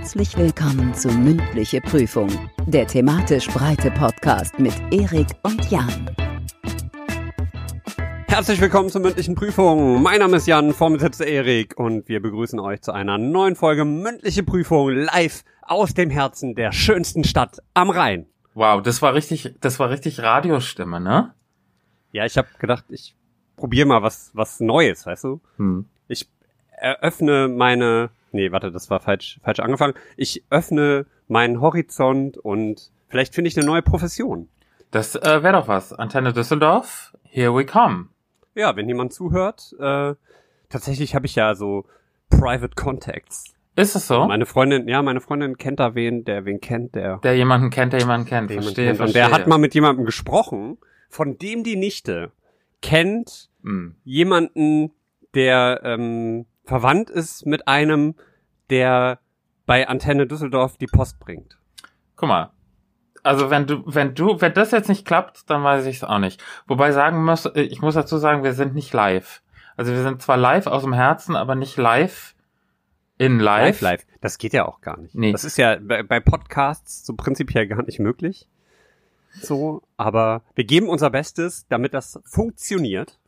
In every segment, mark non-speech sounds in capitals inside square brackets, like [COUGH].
Herzlich willkommen zu Mündliche Prüfung, der thematisch breite Podcast mit Erik und Jan. Herzlich willkommen zur mündlichen Prüfung. Mein Name ist Jan, vor mir sitzt Erik und wir begrüßen euch zu einer neuen Folge mündliche Prüfung live aus dem Herzen der schönsten Stadt am Rhein. Wow, das war richtig, das war richtig Radiostimme, ne? Ja, ich habe gedacht, ich probiere mal was was Neues, weißt du? Hm. Ich eröffne meine Nee, warte, das war falsch falsch angefangen. Ich öffne meinen Horizont und vielleicht finde ich eine neue Profession. Das äh, wäre doch was. Antenne Düsseldorf, here we come. Ja, wenn jemand zuhört, äh, tatsächlich habe ich ja so Private Contacts. Ist es so? Meine Freundin, ja, meine Freundin kennt da wen, der wen kennt, der, der jemanden kennt, der jemanden kennt. jemanden verstehe, kennt. Und verstehe. der hat mal mit jemandem gesprochen, von dem die Nichte kennt Hm. jemanden, der ähm, verwandt ist mit einem, der bei Antenne Düsseldorf die Post bringt. Guck mal. Also wenn du, wenn du, wenn das jetzt nicht klappt, dann weiß ich es auch nicht. Wobei sagen muss, äh, ich muss dazu sagen, wir sind nicht live. Also wir sind zwar live aus dem Herzen, aber nicht live in live. Live, live. Das geht ja auch gar nicht. Nee. Das ist ja bei, bei Podcasts so prinzipiell gar nicht möglich. So, aber wir geben unser Bestes, damit das funktioniert.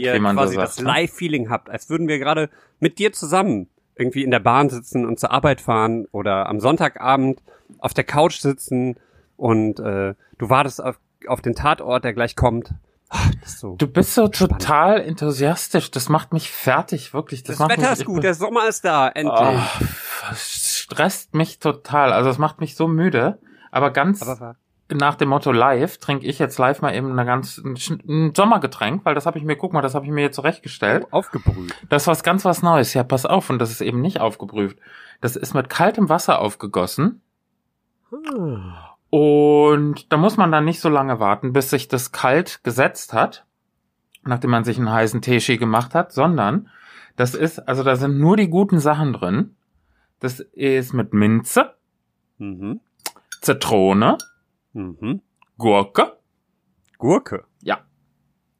ihr wie man so quasi sagt. das ne? Live-Feeling habt, als würden wir gerade mit dir zusammen irgendwie in der Bahn sitzen und zur Arbeit fahren oder am Sonntagabend auf der Couch sitzen und äh, du wartest auf, auf den Tatort, der gleich kommt. Ah, so. Du bist so Spannend. total enthusiastisch. Das macht mich fertig, wirklich. Das, das Wetter mich, ist gut, bin- der Sommer ist da, endlich. Oh, das stresst mich total. Also es macht mich so müde. Aber ganz Aber nach dem Motto live trinke ich jetzt live mal eben eine ganz, ein, ein Sommergetränk, weil das habe ich mir, guck mal, das habe ich mir jetzt zurechtgestellt. aufgebrüht. Das ist was ganz was Neues. Ja, pass auf. Und das ist eben nicht aufgeprüft. Das ist mit kaltem Wasser aufgegossen. Ah. Und da muss man dann nicht so lange warten, bis sich das kalt gesetzt hat, nachdem man sich einen heißen Teeschi gemacht hat, sondern das ist, also da sind nur die guten Sachen drin. Das ist mit Minze, Mhm. Zitrone, Mhm. Gurke. Gurke. Ja.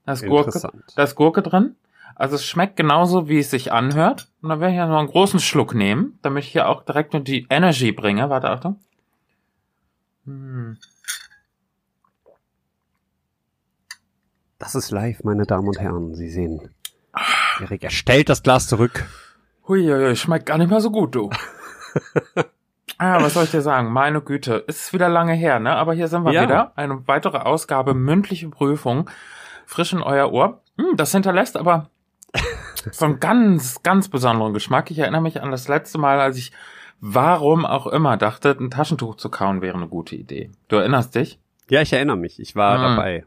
Da ist Gurke, da ist Gurke drin. Also es schmeckt genauso, wie es sich anhört. Und dann werde ich ja noch einen großen Schluck nehmen, damit ich hier auch direkt nur die Energy bringe. Warte, Achtung. Hm. Das ist live, meine Damen und Herren. Sie sehen. Erik, er stellt das Glas zurück. Huiuiui, schmeckt gar nicht mal so gut, du. [LAUGHS] ah, was soll ich dir sagen? Meine Güte, ist wieder lange her, ne? Aber hier sind wir Ja. wieder. Eine weitere Ausgabe, mündliche Prüfung. Frisch in euer Ohr. Hm, das hinterlässt aber so einen ganz, ganz besonderen Geschmack. Ich erinnere mich an das letzte Mal, als ich, warum auch immer, dachte, ein Taschentuch zu kauen wäre eine gute Idee. Du erinnerst dich? Ja, ich erinnere mich. Ich war Hm. dabei.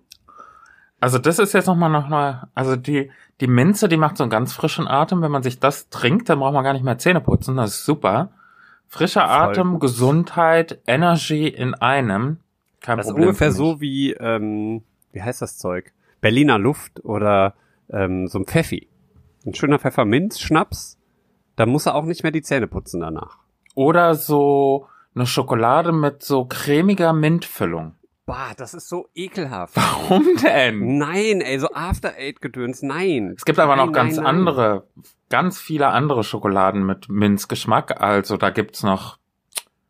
Also das ist jetzt nochmal noch mal, also die die Minze, die macht so einen ganz frischen Atem. Wenn man sich das trinkt, dann braucht man gar nicht mehr Zähne putzen. Das ist super. Frischer Atem. Gesundheit, Energy in einem. Kein Das ist Problem. ungefähr für mich. so wie, ähm, wie heißt das Zeug? Berliner Luft oder ähm, so ein Pfeffi. Ein schöner Pfefferminzschnaps. Da muss er auch nicht mehr die Zähne putzen danach. Oder so eine Schokolade mit so cremiger Mintfüllung. Bah, das ist so ekelhaft. Warum denn? Nein, ey, so After Eight Gedöns, nein. Es gibt aber noch Nein, ganz nein, nein. andere, ganz viele andere Schokoladen mit Minzgeschmack. Also da gibt's noch,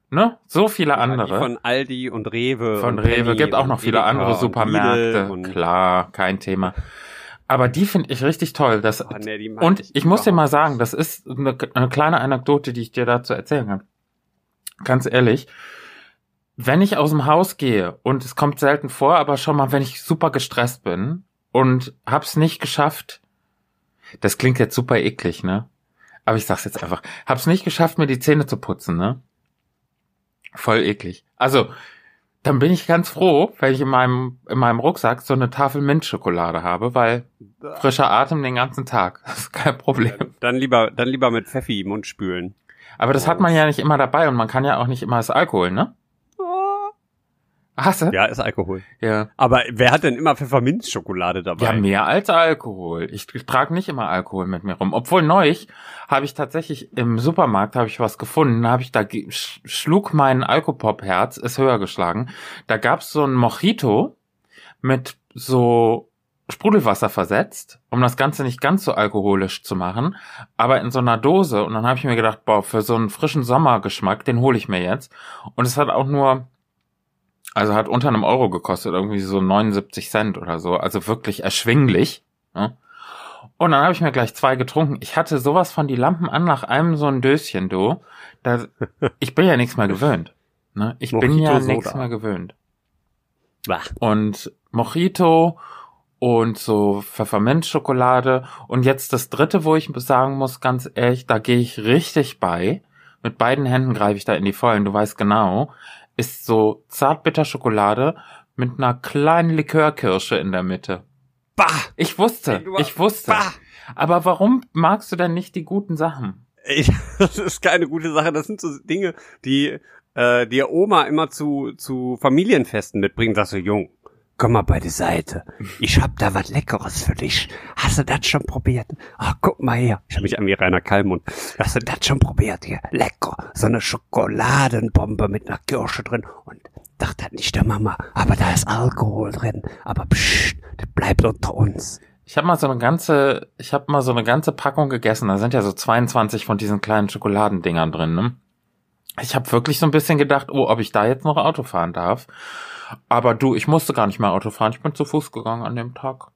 ne, so viele Ja, andere. Von Aldi und Rewe. Von und Rewe, Penny gibt auch noch viele Edeka andere Supermärkte. Klar, kein Thema. Aber die finde ich richtig toll. Das, Oh, nee, und ich, muss dir mal sagen, das ist eine, eine kleine Anekdote, die ich dir dazu erzählen kann. Ganz ehrlich, wenn ich aus dem Haus gehe, und es kommt selten vor, aber schon mal, wenn ich super gestresst bin und hab's nicht geschafft, das klingt jetzt super eklig, ne? Aber ich sag's jetzt einfach, hab's nicht geschafft, mir die Zähne zu putzen, ne? Voll eklig. Also, dann bin ich ganz froh, wenn ich in meinem, in meinem Rucksack so eine Tafel Mintschokolade habe, weil frischer Atem den ganzen Tag. Das ist kein Problem. Dann lieber, dann lieber mit Pfeffi im Mund spülen. Aber das hat man ja nicht immer dabei und man kann ja auch nicht immer das Alkohol, ne? Hast du? Ja, ist Alkohol. Ja. Aber wer hat denn immer Pfefferminzschokolade dabei? Ja, mehr als Alkohol. Ich trage nicht immer Alkohol mit mir rum. Obwohl neulich habe ich tatsächlich im Supermarkt habe ich was gefunden. Habe ich da sch- schlug mein Alkopop-Herz ist höher geschlagen. Da gab's so ein Mojito mit so Sprudelwasser versetzt, um das Ganze nicht ganz so alkoholisch zu machen, aber in so einer Dose. Und dann habe ich mir gedacht, boah, für so einen frischen Sommergeschmack, den hole ich mir jetzt. Und es hat auch nur, also hat unter einem Euro gekostet, irgendwie so 79 Cent oder so. Also wirklich erschwinglich. Ne? Und dann habe ich mir gleich zwei getrunken. Ich hatte sowas von die Lampen an nach einem so ein Döschen, du. Da, [LAUGHS] ich bin ja nichts mehr gewöhnt. Ne? Ich bin Mojito ja Soda. nichts mehr gewöhnt. Bah. Und Mojito und so Pfefferminzschokolade. Und jetzt das dritte, wo ich sagen muss, ganz ehrlich, da gehe ich richtig bei. Mit beiden Händen greife ich da in die Vollen, du weißt genau. Ist so Zartbitterschokolade mit einer kleinen Likörkirsche in der Mitte. Bah! Ich wusste, ich wusste. Bah! Aber warum magst du denn nicht die guten Sachen? Ey, [LAUGHS] das ist keine gute Sache. Das sind so Dinge, die äh, die Oma immer zu zu Familienfesten mitbringt. Sagst du, Jung, komm mal bei. Ich hab da was Leckeres für dich. Hast du das schon probiert? Ach, guck mal her. Ich hab mich an wie Rainer Kallmund. Hast du das schon probiert hier? Lecker. So eine Schokoladenbombe mit einer Kirsche drin. Und dachte nicht der Mama. Aber da ist Alkohol drin. Aber psst, das bleibt unter uns. Ich habe mal so eine ganze, ich habe mal so eine ganze Packung gegessen. Da sind ja so 22 von diesen kleinen Schokoladendingern drin. Ne? Ich habe wirklich so ein bisschen gedacht, oh, ob ich da jetzt noch Auto fahren darf. Aber du, ich musste gar nicht mehr Auto fahren. Ich bin zu Fuß gegangen an dem Tag.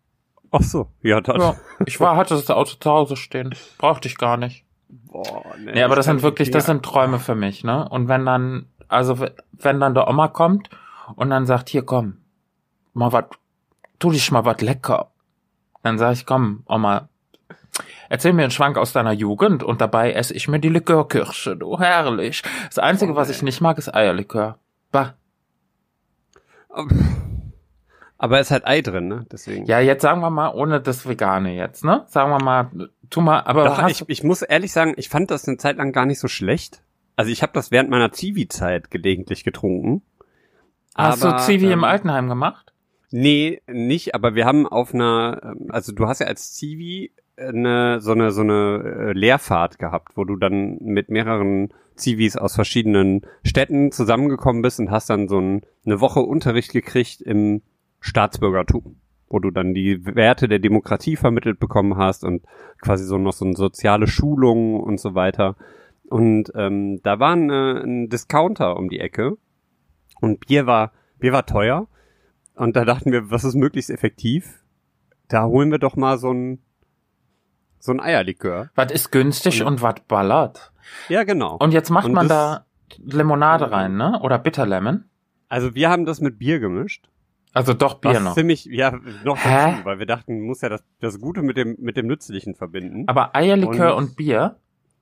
Ach so. Ja, das. Ja, ich war, hatte das Auto zu Hause stehen. Brauchte ich gar nicht. Boah, nee, Nee, aber das sind wirklich, das sind Träume für mich, ne? Und wenn dann, also wenn dann der Oma kommt und dann sagt, hier komm, mal wat, tu dich mal wat lecker. Dann sag ich, komm, Oma, erzähl mir einen Schwank aus deiner Jugend und dabei esse ich mir die Likörkirsche, du, herrlich. Das Einzige, Oh, was ich nicht mag, ist Eierlikör. Bah. Aber es ist halt Ei drin, ne? Deswegen. Ja, jetzt sagen wir mal, ohne das Vegane jetzt, ne? Sagen wir mal, tu mal, aber Doch, ich, ich muss ehrlich sagen, ich fand das eine Zeit lang gar nicht so schlecht. Also ich habe das während meiner Zivi-Zeit gelegentlich getrunken. hast du aber, Zivi im ähm, Altenheim gemacht? Nee, nicht, aber wir haben auf einer, ähm, also du hast ja als Zivi eine, so eine, so eine äh, Lehrfahrt gehabt, wo du dann mit mehreren Zivis aus verschiedenen Städten zusammengekommen bist und hast dann so ein, eine Woche Unterricht gekriegt im Staatsbürgertum, wo du dann die Werte der Demokratie vermittelt bekommen hast und quasi so noch so eine soziale Schulung und so weiter. Und ähm, da war ein, äh, Discounter um die Ecke und Bier war, Bier war teuer. Und da dachten wir, was ist möglichst effektiv? Da holen wir doch mal so ein, so ein Eierlikör. Was ist günstig Und- und was ballert? Ja, genau. Und jetzt macht Und man da Limonade rein, ne? Oder Bitterlemon? Also wir haben das mit Bier gemischt. Also doch Bier was noch. ziemlich, ja, noch Hä? dazu, weil wir dachten, muss ja das, das Gute mit dem, mit dem Nützlichen verbinden. Aber Eierlikör Und- und, Bier?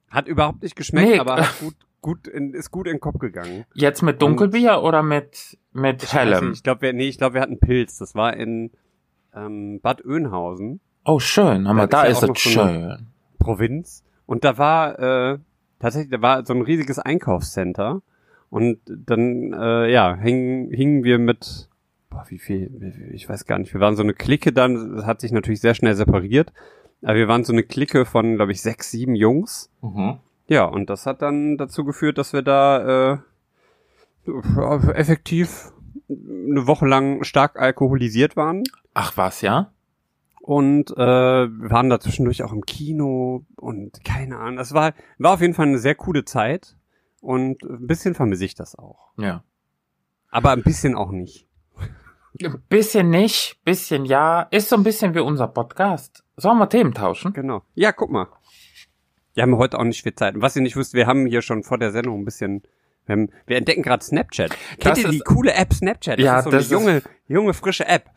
Hat überhaupt nicht geschmeckt, Nee, aber [LAUGHS] gut, gut in, ist gut in den Kopf gegangen. Jetzt mit Dunkelbier oder mit, mit Ich hellem? nicht, Ich glaube, wir, nee, ich glaube, wir hatten Pilz. Das war in ähm, Bad Oeynhausen. Oh, schön. Aber Da da ist ist ja auch es noch so schön. Provinz. Und da war äh, tatsächlich, da war so ein riesiges Einkaufscenter. Und dann, äh, ja, hingen, hingen wir mit, boah, wie viel, ich weiß gar nicht, wir waren so eine Clique dann, das hat sich natürlich sehr schnell separiert. Aber wir waren so eine Clique von, glaube ich, sechs, sieben Jungs. Mhm. Ja, und das hat dann dazu geführt, dass wir da äh, effektiv eine Woche lang stark alkoholisiert waren. Ach was, ja? Und äh, wir waren da zwischendurch auch im Kino und keine Ahnung. Das war, war auf jeden Fall eine sehr coole Zeit. Und ein bisschen vermisse ich das auch. Ja. Aber ein bisschen auch nicht. [LAUGHS] Bisschen nicht, bisschen ja. Ist so ein bisschen wie unser Podcast. Sollen wir Themen tauschen? Genau. Ja, guck mal. Wir haben heute auch nicht viel Zeit. Und was ihr nicht wisst, wir haben hier schon vor der Sendung ein bisschen. Wir, haben, wir entdecken gerade Snapchat. Kennt Das ihr die ist- coole App Snapchat? Das Ja, ist so das ist- eine junge, junge, frische App.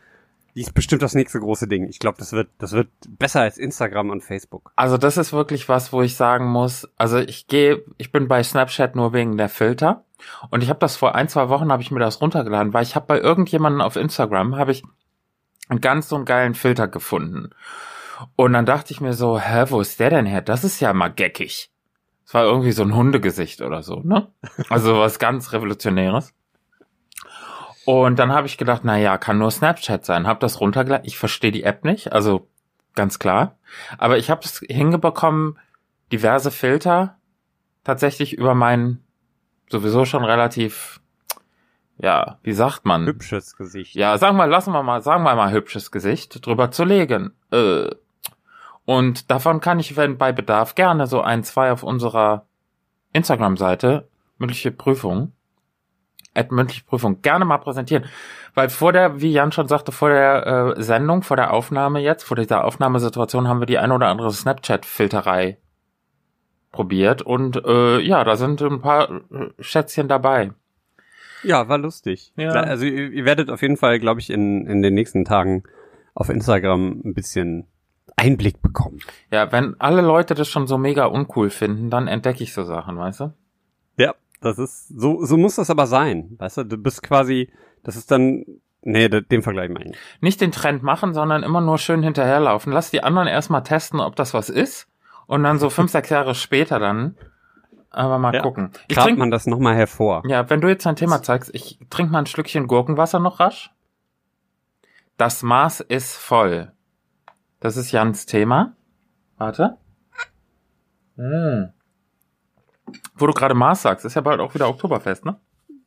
Die ist bestimmt das nächste große Ding. Ich glaube, das wird, das wird besser als Instagram und Facebook. Also das ist wirklich was, wo ich sagen muss, also ich gehe, ich bin bei Snapchat nur wegen der Filter und ich habe das vor ein, zwei Wochen habe ich mir das runtergeladen, weil ich habe bei irgendjemandem auf Instagram habe ich einen ganz so einen geilen Filter gefunden. Und dann dachte ich mir so, hä, wo ist der denn her? Das ist ja mal geckig. Es war irgendwie so ein Hundegesicht oder so, ne? Also was ganz Revolutionäres. Und dann habe ich gedacht, na ja, kann nur Snapchat sein. Hab das runtergeladen. Ich verstehe die App nicht, also ganz klar. Aber ich habe es hingebekommen, diverse Filter tatsächlich über meinen sowieso schon relativ ja, wie sagt man? Hübsches Gesicht. Ja, sagen wir, lassen wir mal, sagen wir mal hübsches Gesicht drüber zu legen. Äh, und davon kann ich, wenn bei Bedarf, gerne so ein, zwei auf unserer Instagram-Seite, mündliche Prüfung, at mündliche Prüfung, gerne mal präsentieren. Weil vor der, wie Jan schon sagte, vor der äh, Sendung, vor der Aufnahme jetzt, vor dieser Aufnahmesituation haben wir die ein oder andere Snapchat-Filterei probiert und äh, ja, da sind ein paar äh, Schätzchen dabei. Ja, war lustig. Ja. Also ihr, ihr werdet auf jeden Fall, glaube ich, in, in den nächsten Tagen auf Instagram ein bisschen Einblick bekommen. Ja, wenn alle Leute das schon so mega uncool finden, dann entdecke ich so Sachen, weißt du? Ja, das ist, so, so muss das aber sein. Weißt du, du bist quasi, das ist dann, nee, de- den Vergleich meine ich. nicht. Nicht den Trend machen, sondern immer nur schön hinterherlaufen. Lass die anderen erstmal testen, ob das was ist. Und dann so fünf, [LAUGHS] sechs Jahre später dann aber mal Ja. gucken. Ich trink, man das nochmal hervor. ja, wenn du jetzt ein Thema zeigst, ich trink mal ein Schlückchen Gurkenwasser noch rasch. Das Maß ist voll. Das ist Jans Thema. Warte. Mm. Wo du gerade Maß sagst, ist ja bald auch wieder Oktoberfest, ne?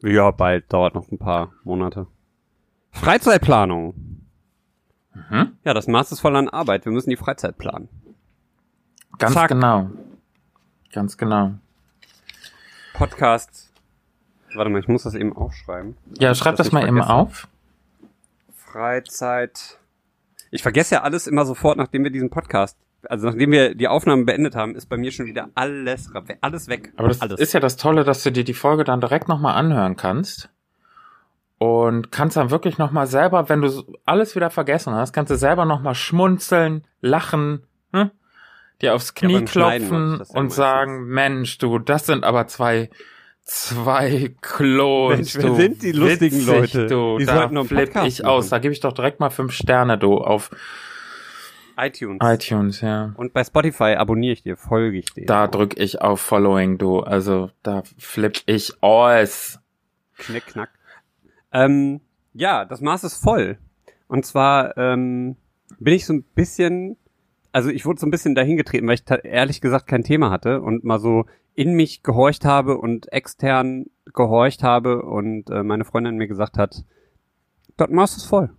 Ja, bald, dauert noch ein paar Monate. Freizeitplanung. Mhm. Ja, das Maß ist voll an Arbeit. Wir müssen die Freizeit planen. Ganz Zack. genau. Ganz genau. Podcast. Warte mal, ich muss das eben aufschreiben. Ja, schreib das ich mal eben vergesse. auf. Freizeit. Ich vergesse ja alles immer sofort, nachdem wir diesen Podcast, also nachdem wir die Aufnahmen beendet haben, ist bei mir schon wieder alles, alles weg. Aber das alles. ist ja das Tolle, dass du dir die Folge dann direkt nochmal anhören kannst. Und kannst dann wirklich nochmal selber, wenn du alles wieder vergessen hast, kannst du selber nochmal schmunzeln, lachen, hm? dir aufs Knie mache klopfen ja und meistens. sagen, Mensch, du, das sind aber zwei, zwei Klons. Mensch, wer du, sind die lustigen witzig, Leute? Du, Die da sollten noch einen flipp ich aus. machen. Da gebe ich doch direkt mal fünf Sterne, du, auf iTunes. iTunes, ja. Und bei Spotify abonniere ich dir, folge ich dir. Da drück ich auf Following, du. Also, da flipp ich aus. Knick, knack. Ähm, ja, das Maß ist voll. Und zwar ähm, bin ich so ein bisschen, also ich wurde so ein bisschen dahingetreten, weil ich ehrlich gesagt kein Thema hatte und mal so in mich gehorcht habe und extern gehorcht habe und äh, meine Freundin mir gesagt hat, das Maß ist voll.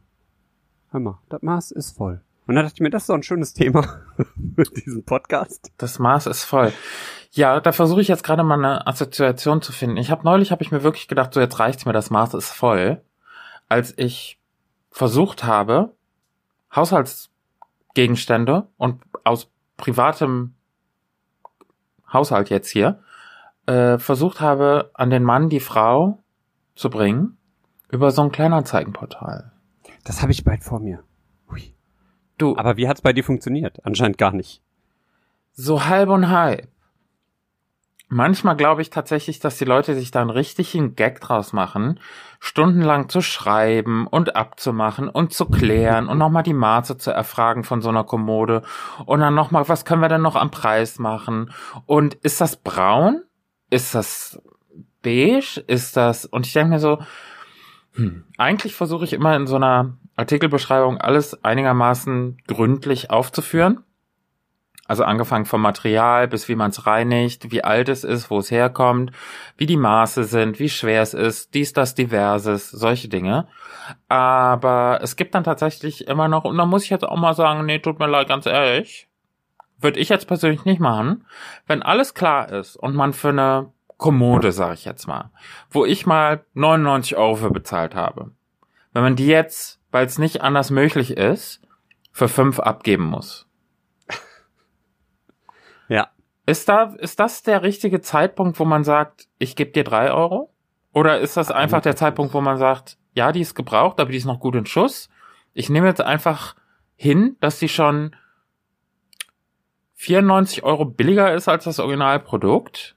Hör mal, das Maß ist voll. Und dann dachte ich mir, das ist doch ein schönes Thema [LAUGHS] für diesen Podcast. Das Maß ist voll. Ja, da versuche ich jetzt gerade mal eine Assoziation zu finden. Ich habe neulich habe ich mir wirklich gedacht, so jetzt reicht's mir, das Maß ist voll, als ich versucht habe, Haushaltsgegenstände und aus privatem Haushalt jetzt hier äh, versucht habe, an den Mann die Frau zu bringen über so ein Kleinanzeigenportal. Das habe ich bald vor mir. Hui. Du, Aber wie hat's bei dir funktioniert? Anscheinend gar nicht. So halb und halb. Manchmal glaube ich tatsächlich, dass die Leute sich da einen richtigen Gag draus machen, stundenlang zu schreiben und abzumachen und zu klären und nochmal die Maße zu erfragen von so einer Kommode und dann nochmal, was können wir denn noch am Preis machen? Und ist das braun? Ist das beige? Ist das, und ich denke mir so, hm, eigentlich versuche ich immer in so einer Artikelbeschreibung alles einigermaßen gründlich aufzuführen. Also angefangen vom Material bis wie man es reinigt, wie alt es ist, wo es herkommt, wie die Maße sind, wie schwer es ist, dies, das, diverses, solche Dinge. Aber es gibt dann tatsächlich immer noch, und da muss ich jetzt auch mal sagen, nee, tut mir leid, ganz ehrlich, würde ich jetzt persönlich nicht machen, wenn alles klar ist und man für eine Kommode, sage ich jetzt mal, wo ich mal 99 Euro für bezahlt habe, wenn man die jetzt, weil es nicht anders möglich ist, für fünf abgeben muss. [LAUGHS] Ja. Ist da, ist das der richtige Zeitpunkt, wo man sagt, ich gebe dir drei Euro? Oder ist das einfach der Zeitpunkt, wo man sagt, ja, die ist gebraucht, aber die ist noch gut in Schuss? Ich nehme jetzt einfach hin, dass die schon 94 Euro billiger ist als das Originalprodukt.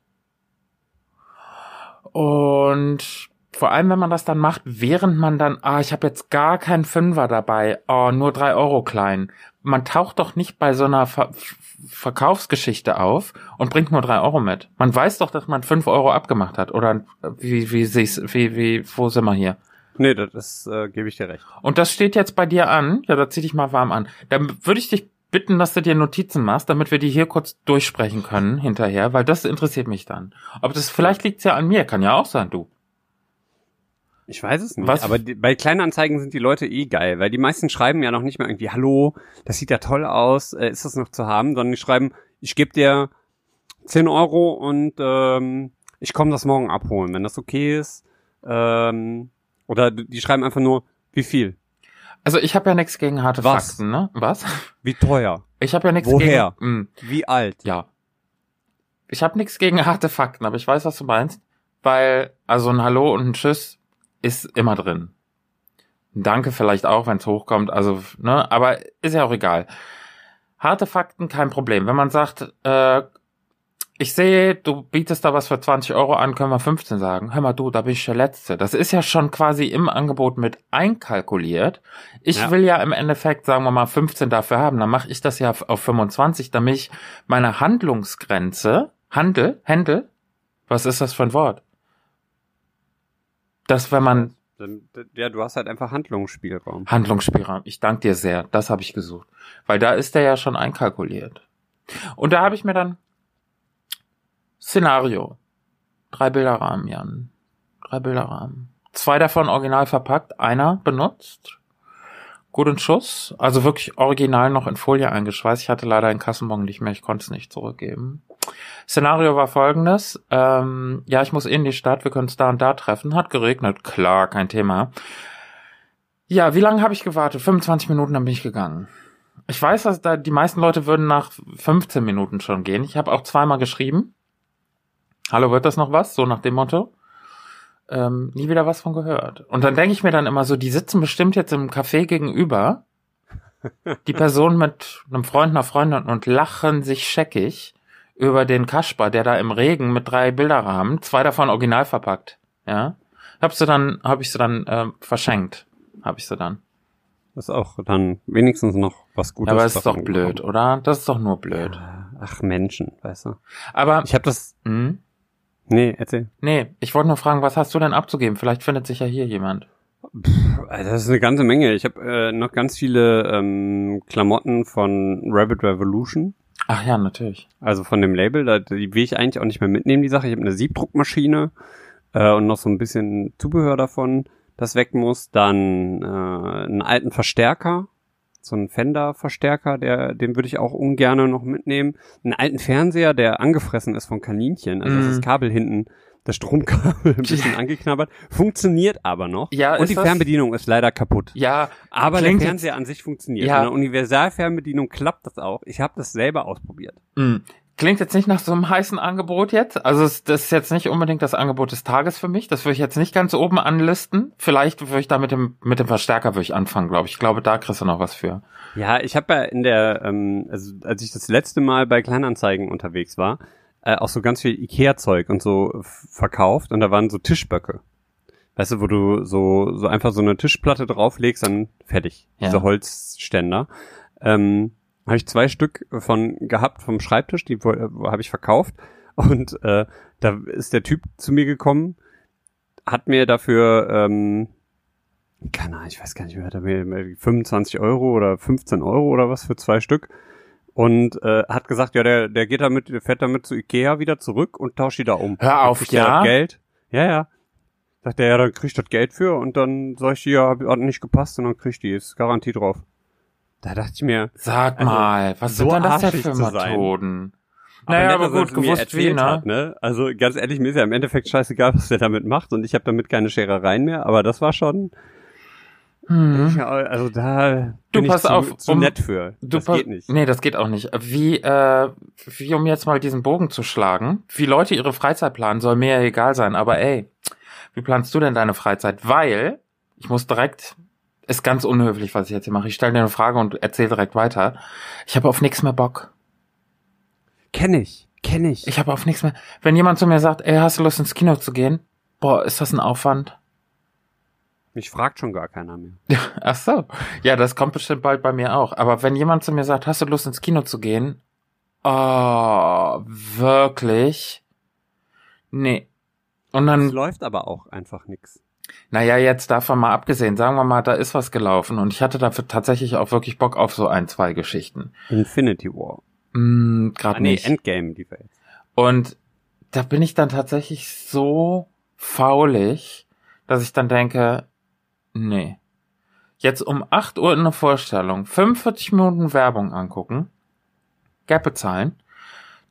Und vor allem, wenn man das dann macht, während man dann, ah, ich habe jetzt gar keinen Fünfer dabei, oh, nur drei Euro klein. Man taucht doch nicht bei so einer Ver Verkaufsgeschichte auf und bringt nur drei Euro mit. Man weiß doch, dass man fünf Euro abgemacht hat. Oder wie, wie, siehst, wie, wie, wo sind wir hier? Nee, das, das äh, gebe ich dir recht. Und das steht jetzt bei dir an. Ja, da zieh dich mal warm an. Dann würde ich dich bitten, dass du dir Notizen machst, damit wir die hier kurz durchsprechen können hinterher, weil das interessiert mich dann. Aber das vielleicht liegt's ja an mir, kann ja auch sein, du. Ich weiß es nicht. Was- Aber die, bei Kleinanzeigen sind die Leute eh geil, weil die meisten schreiben ja noch nicht mal irgendwie, hallo, das sieht ja toll aus, äh, ist das noch zu haben, sondern die schreiben, ich gebe dir 10 Euro und ähm, ich komme das morgen abholen, wenn das okay ist. Ähm, oder die schreiben einfach nur, wie viel, Also ich habe ja nichts gegen harte Was? Fakten, ne? Was? [LAUGHS] wie teuer, Ich habe ja nichts Woher? gegen. Mh, wie alt. ja. Ich habe nichts gegen harte Fakten, aber ich weiß, was du meinst. Weil, also ein Hallo und ein Tschüss ist immer drin. Danke vielleicht auch, wenn es hochkommt. Also, ne, aber ist ja auch egal. Harte Fakten, kein Problem. Wenn man sagt, äh, ich sehe, du bietest da was für 20 Euro an, können wir 15 sagen. Hör mal du, da bin ich der Letzte. Das ist ja schon quasi im Angebot mit einkalkuliert. Ich Ja. will ja im Endeffekt, sagen wir mal, 15 dafür haben. Dann mache ich das ja auf 25, damit ich meine Handlungsgrenze, Handel, Händel, was ist das für ein Wort? Das, wenn man Ja, du hast halt einfach Handlungsspielraum. Handlungsspielraum. Ich danke dir sehr. Das habe ich gesucht. Weil da ist der ja schon einkalkuliert. Und da habe ich mir dann Szenario. Drei Bilderrahmen, Jan. Drei Bilderrahmen. Zwei davon original verpackt, einer benutzt. Gut in Schuss. Also wirklich original noch in Folie eingeschweißt. Ich hatte leider einen Kassenbon nicht mehr. Ich konnte es nicht zurückgeben. Szenario war folgendes. Ähm, ja, ich muss in die Stadt. Wir können uns da und da treffen. Hat geregnet. Klar, kein Thema. Ja, wie lange habe ich gewartet? 25 Minuten, dann bin ich gegangen. Ich weiß, dass da die meisten Leute würden nach 15 Minuten schon gehen. Ich habe auch zweimal geschrieben. Hallo, wird das noch was? So nach dem Motto. Ähm, nie wieder was von gehört. Und dann denke ich mir dann immer so, die sitzen bestimmt jetzt im Café gegenüber, [LAUGHS] die Person mit einem Freund, einer Freundin und lachen sich scheckig über den Kasper, der da im Regen mit drei Bilderrahmen, zwei davon original verpackt, ja, hab sie dann, hab ich sie dann ähm, verschenkt, hab ich sie dann. Das ist auch dann wenigstens noch was Gutes. Ja, aber es ist doch blöd, gekommen. oder? Das ist doch nur blöd. Ach, Menschen, weißt du. Aber, Ich habe das. hm? Nee, erzähl. nee, ich wollte nur fragen, was hast du denn abzugeben? Vielleicht findet sich ja hier jemand. Also Das ist eine ganze Menge. Ich habe äh, noch ganz viele ähm, Klamotten von Rabbit Revolution. Ach ja, natürlich. Also von dem Label, da, die will ich eigentlich auch nicht mehr mitnehmen, die Sache. Ich habe eine Siebdruckmaschine äh, und noch so ein bisschen Zubehör davon, das weg muss. Dann äh, einen alten Verstärker, so einen Fender-Verstärker, der, den würde ich auch ungern noch mitnehmen. Einen alten Fernseher, der angefressen ist von Kaninchen, also ist das Kabel hinten, das Stromkabel ein bisschen angeknabbert, funktioniert aber noch. Ja, und die das- Fernbedienung ist leider kaputt. Ja, Aber der jetzt- Fernseher an sich funktioniert. Ja. In der Universalfernbedienung klappt das auch. Ich habe das selber ausprobiert. mh. klingt jetzt nicht nach so einem heißen Angebot jetzt. Also das ist jetzt nicht unbedingt das Angebot des Tages für mich. Das würde ich jetzt nicht ganz oben anlisten. Vielleicht würde ich da mit dem, mit dem Verstärker würde ich anfangen, glaube ich. Ich glaube, da kriegst du noch was für. Ja, ich habe ja in der, ähm, also als ich das letzte Mal bei Kleinanzeigen unterwegs war, äh, auch so ganz viel Ikea-Zeug und so verkauft und da waren so Tischböcke. Weißt du, wo du so, so einfach so eine Tischplatte drauflegst, dann fertig. Ja. Diese Holzständer. Ähm, habe ich zwei Stück von gehabt vom Schreibtisch, die wo habe ich verkauft. [LAUGHS] Und äh, da ist der Typ zu mir gekommen, hat mir dafür, ähm, keine Ahnung, ich weiß gar nicht mehr, hat er mir 25 Euro oder 15 Euro oder was für zwei Stück und äh, hat gesagt, ja, der, der geht damit, der fährt damit zu Ikea wieder zurück und tauscht die da um. Hör auf, kriegt er ja? das Geld. Ja, ja. Sagt er, ja, dann krieg ich das Geld für und dann sag ich, ja, hat nicht gepasst und dann krieg ich die, ist Garantie drauf. Da dachte ich mir, Sag Also, mal, was so sind denn das denn für zu sein. Methoden? aber Naja, nett, aber er gut, gewusst wie, ne? Hat, ne? Also ganz ehrlich, mir ist ja im Endeffekt scheißegal, [LAUGHS] was der damit macht und ich habe damit keine Scherereien mehr, aber das war schon, Hm. ja, also da Du, bin pass ich zu, auf, zu um- nett für. Du das geht nicht. Nee, das geht auch nicht. Wie, äh, wie um jetzt mal diesen Bogen zu schlagen, wie Leute ihre Freizeit planen, soll mir ja egal sein. Aber ey, wie planst du denn deine Freizeit? Weil, ich muss direkt, ist ganz unhöflich, was ich jetzt hier mache. Ich stelle dir eine Frage und erzähle direkt weiter. Ich habe auf nichts mehr Bock. Kenn ich, kenn ich. Ich habe auf nichts mehr. Wenn jemand zu mir sagt, ey, hast du Lust ins Kino zu gehen? Boah, ist das ein Aufwand? Mich fragt schon gar keiner mehr. [LAUGHS] Ach so. Ja, das kommt bestimmt bald bei mir auch. Aber wenn jemand zu mir sagt, hast du Lust ins Kino zu gehen? Oh, wirklich? Nee. Und Es dann, läuft aber auch einfach nix. naja, jetzt davon mal abgesehen, sagen wir mal, da ist was gelaufen und ich hatte dafür tatsächlich auch wirklich Bock auf so ein, zwei Geschichten. Infinity War. Ah, gerade nee, nicht. Endgame, die Welt. Und da bin ich dann tatsächlich so faulig, dass ich dann denke, nee. Jetzt um 8 Uhr in der Vorstellung 45 Minuten Werbung angucken, Geld bezahlen,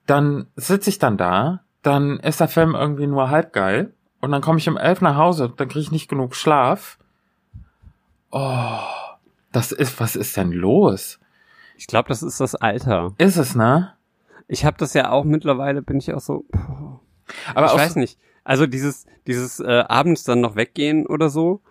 dann sitze ich dann da, dann ist der Film irgendwie nur halb geil und dann komme ich um 11 nach Hause, dann kriege ich nicht genug Schlaf. Oh, das ist, was ist denn los? Ich glaube, das ist das Alter. Ist es, ne? Ich habe das ja auch mittlerweile, bin ich auch so. Puh. Aber ich weiß nicht. Also dieses, dieses äh, abends dann noch weggehen oder so.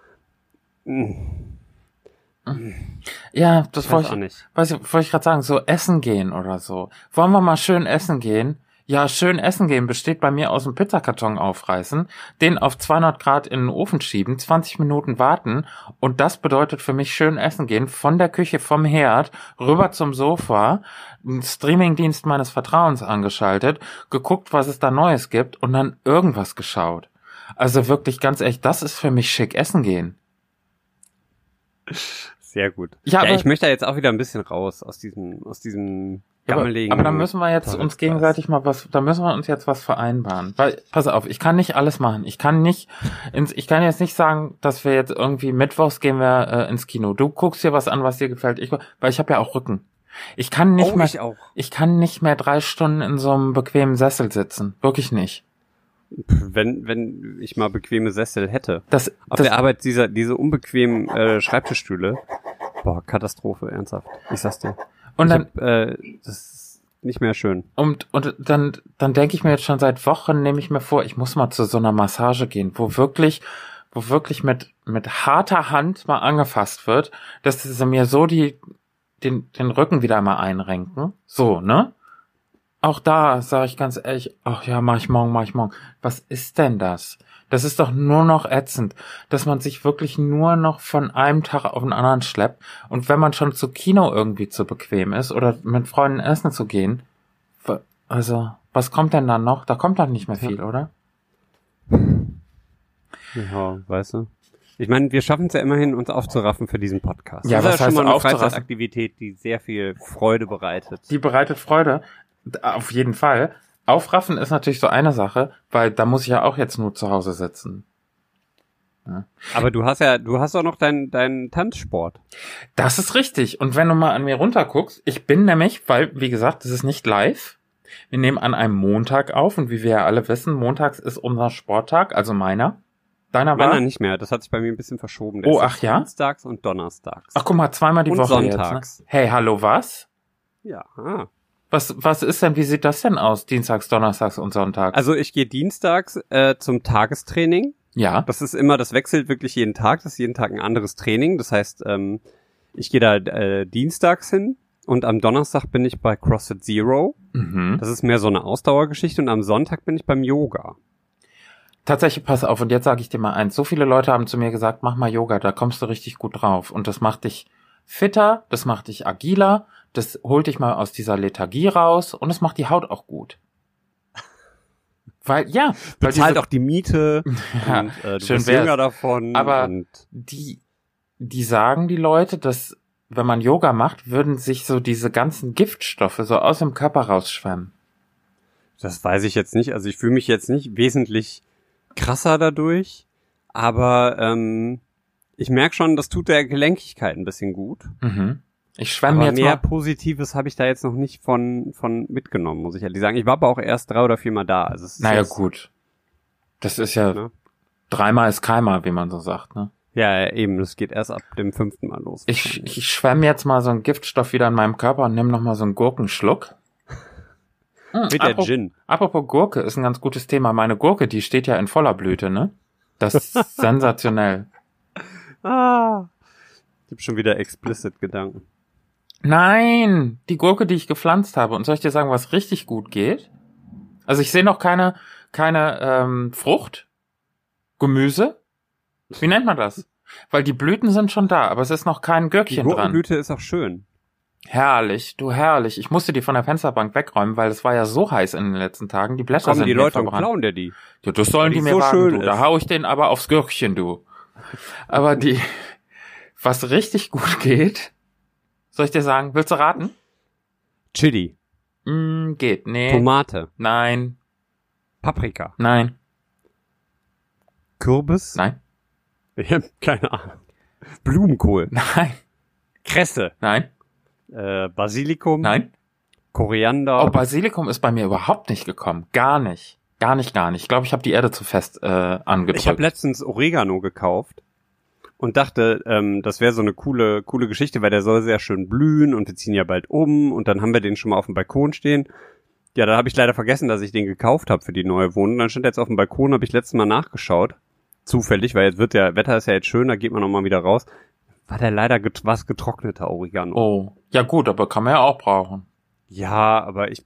Ja, das Ich wollte auch ich, nicht. weiß ich, wollte ich gerade sagen, so essen gehen oder so. Wollen wir mal schön essen gehen? Ja, schön essen gehen besteht bei mir aus dem Pizzakarton aufreißen, den auf 200 Grad in den Ofen schieben, 20 Minuten warten und das bedeutet für mich schön essen gehen, von der Küche, vom Herd, rüber zum Sofa, einen Streamingdienst meines Vertrauens angeschaltet, geguckt, was es da Neues gibt und dann irgendwas geschaut. Also wirklich ganz ehrlich, das ist für mich schick essen gehen. Sehr gut. Ja, Ja, ich möchte da jetzt auch wieder ein bisschen raus aus diesem, aus diesem Ja, aber, gammeligen. aber dann müssen wir jetzt uns gegenseitig mal was, da müssen wir uns jetzt was vereinbaren. Weil, pass auf, ich kann nicht alles machen. Ich kann nicht, ins, ich kann jetzt nicht sagen, dass wir jetzt irgendwie mittwochs gehen wir äh, ins Kino. Du guckst dir was an, was dir gefällt. Ich, weil ich habe ja auch Rücken. Ich kann nicht oh, mehr, ich auch. ich kann nicht mehr drei Stunden in so einem bequemen Sessel sitzen. Wirklich nicht. Wenn, wenn ich mal bequeme Sessel hätte. Das, Auf das der Arbeit dieser, diese unbequemen äh, Schreibtischstühle. Boah, Katastrophe, ernsthaft. Ich sag's dir. und dann, hab, äh, das ist nicht mehr schön. Und, und dann, dann denke ich mir jetzt schon seit Wochen, nehme ich mir vor, ich muss mal zu so einer Massage gehen, wo wirklich, wo wirklich mit, mit harter Hand mal angefasst wird, dass sie mir so die, den, den Rücken wieder mal einrenken. So, ne? Auch da sage ich ganz ehrlich, ach ja, mach ich morgen, mach ich morgen. Was ist denn das? Das ist doch nur noch ätzend, dass man sich wirklich nur noch von einem Tag auf den anderen schleppt. Und wenn man schon zu Kino irgendwie zu bequem ist oder mit Freunden essen zu gehen, also, was kommt denn dann noch? Da kommt dann nicht mehr viel, oder? Ja, weißt du. Ich meine, wir schaffen es ja immerhin, uns aufzuraffen für diesen Podcast. Ja, das was ist ja heißt schon mal eine? Freizeitaktivität, die sehr viel Freude bereitet. Die bereitet Freude. Auf jeden Fall. Aufraffen ist natürlich so eine Sache, weil da muss ich ja auch jetzt nur zu Hause sitzen. Aber du hast ja, du hast auch noch deinen deinen Tanzsport. Das ist richtig. Und wenn du mal an mir runterguckst, ich bin nämlich, weil, wie gesagt, das ist nicht live. Wir nehmen an einem Montag auf und wie wir ja alle wissen, montags ist unser Sporttag, also meiner. Deiner war? Meiner nicht mehr. Das hat sich bei mir ein bisschen verschoben. Oh, ist ach ja? Dienstags und Donnerstags. Ach guck mal, zweimal die Und Woche sonntags. jetzt. Ne? Hey, hallo, was? Ja. Ah. Was, was ist denn, wie sieht das denn aus? Dienstags, Donnerstags und Sonntags? Also ich gehe dienstags äh, zum Tagestraining. ja. Das ist immer, das wechselt wirklich jeden Tag. Das ist jeden Tag ein anderes Training. Das heißt, ähm, ich gehe da äh, dienstags hin und am Donnerstag bin ich bei CrossFit Zero. Mhm. Das ist mehr so eine Ausdauergeschichte und am Sonntag bin ich beim Yoga. Tatsächlich, pass auf, und jetzt sage ich dir mal eins. So viele Leute haben zu mir gesagt, mach mal Yoga, da kommst du richtig gut drauf. Und das macht dich fitter, das macht dich agiler, das holt dich mal aus dieser Lethargie raus und es macht die Haut auch gut. [LAUGHS] Weil, ja, weil Bezahlt auch die Miete [LAUGHS] Ja, und äh, du schön bist jünger davon. Aber- und die, die sagen die Leute, dass wenn man Yoga macht, würden sich so diese ganzen Giftstoffe so aus dem Körper rausschwemmen. das weiß ich jetzt nicht. Also ich fühle mich jetzt nicht wesentlich krasser dadurch, aber ähm, ich merke schon, das tut der Gelenkigkeit ein bisschen gut. Mhm. Ich schwemme Aber jetzt mehr mal. Positives habe ich da jetzt noch nicht von, von mitgenommen, muss ich ehrlich sagen. Ich war aber auch erst drei oder viermal da. Also es ist Naja, jetzt, gut. Das ist ja Ne? dreimal ist keinmal, wie man so sagt, ne? Ja, eben, das geht erst ab dem fünften Mal los. Ich, ich schwemme jetzt mal so einen Giftstoff wieder in meinem Körper und nimm noch mal so einen Gurkenschluck. Hm, [LAUGHS] Mit der apropos, Gin. apropos Gurke ist ein ganz gutes Thema. Meine Gurke, die steht ja in voller Blüte, ne? Das ist [LAUGHS] sensationell. Ah. Ich habe schon wieder explicit Gedanken. Nein, die Gurke, die ich gepflanzt habe. Und soll ich dir sagen, was richtig gut geht? Also ich sehe noch keine, keine ähm, Frucht, Gemüse. Wie nennt man das? Weil die Blüten sind schon da, aber es ist noch kein Die Gürkchen dran. Gurkenblüte ist auch schön. Herrlich, du herrlich. Ich musste die von der Fensterbank wegräumen, weil es war ja so heiß in den letzten Tagen. Die Blätter Kommen sind die Leute und verbrannt. klauen dir die. Ja, das sollen die die mir so schön du. Da ist. hau ich den aber aufs Gürkchen, du. Aber die, was richtig gut geht, soll ich dir sagen, willst du raten? Chili, Mm, geht, nee. Tomate, Nein, Paprika, nein, Kürbis, nein, Ich hab keine Ahnung. Blumenkohl. Nein. Kresse. Nein. Äh, Basilikum. Nein. Koriander. Oh, Basilikum ist bei mir überhaupt nicht gekommen. Gar nicht. Gar nicht, gar nicht. Ich glaube, ich habe die Erde zu fest äh, angedrückt. ich habe letztens Oregano gekauft und dachte, ähm, das wäre so eine coole, coole Geschichte, weil der soll sehr schön blühen und wir ziehen ja bald um und dann haben wir den schon mal auf dem Balkon stehen. Ja, da habe ich leider vergessen, dass ich den gekauft habe für die neue Wohnung. Dann stand er jetzt auf dem Balkon, habe ich letztes Mal nachgeschaut. Zufällig, weil jetzt wird der Wetter ist ja jetzt schön, da geht man noch mal wieder raus. War der leider get was getrockneter Oregano. oh, ja gut, aber kann man ja auch brauchen. Ja, aber ich,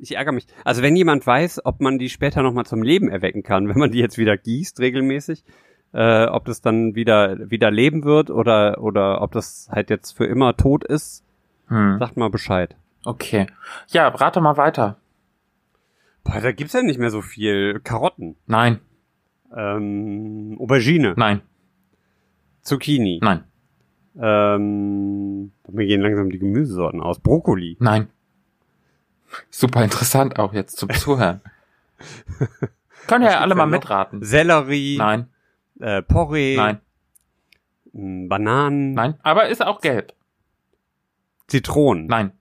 ich ärgere mich. Also wenn jemand weiß, ob man die später noch mal zum Leben erwecken kann, [LAUGHS] wenn man die jetzt wieder gießt regelmäßig, äh, ob das dann wieder wieder leben wird oder oder ob das halt jetzt für immer tot ist, Hm. sagt mal Bescheid. Okay. Ja, rate mal weiter. Boah, da gibt's ja nicht mehr so viel. Karotten, Nein, ähm, Aubergine, nein, Zucchini, nein, ähm, mir gehen langsam die Gemüsesorten aus. Brokkoli, nein. Super interessant auch jetzt zum [LAUGHS] Zuhören. Können ja alle mal mitraten. Sellerie, Nein, äh, Porree, nein, m, Bananen, nein. Aber ist auch gelb. Zitronen. Nein.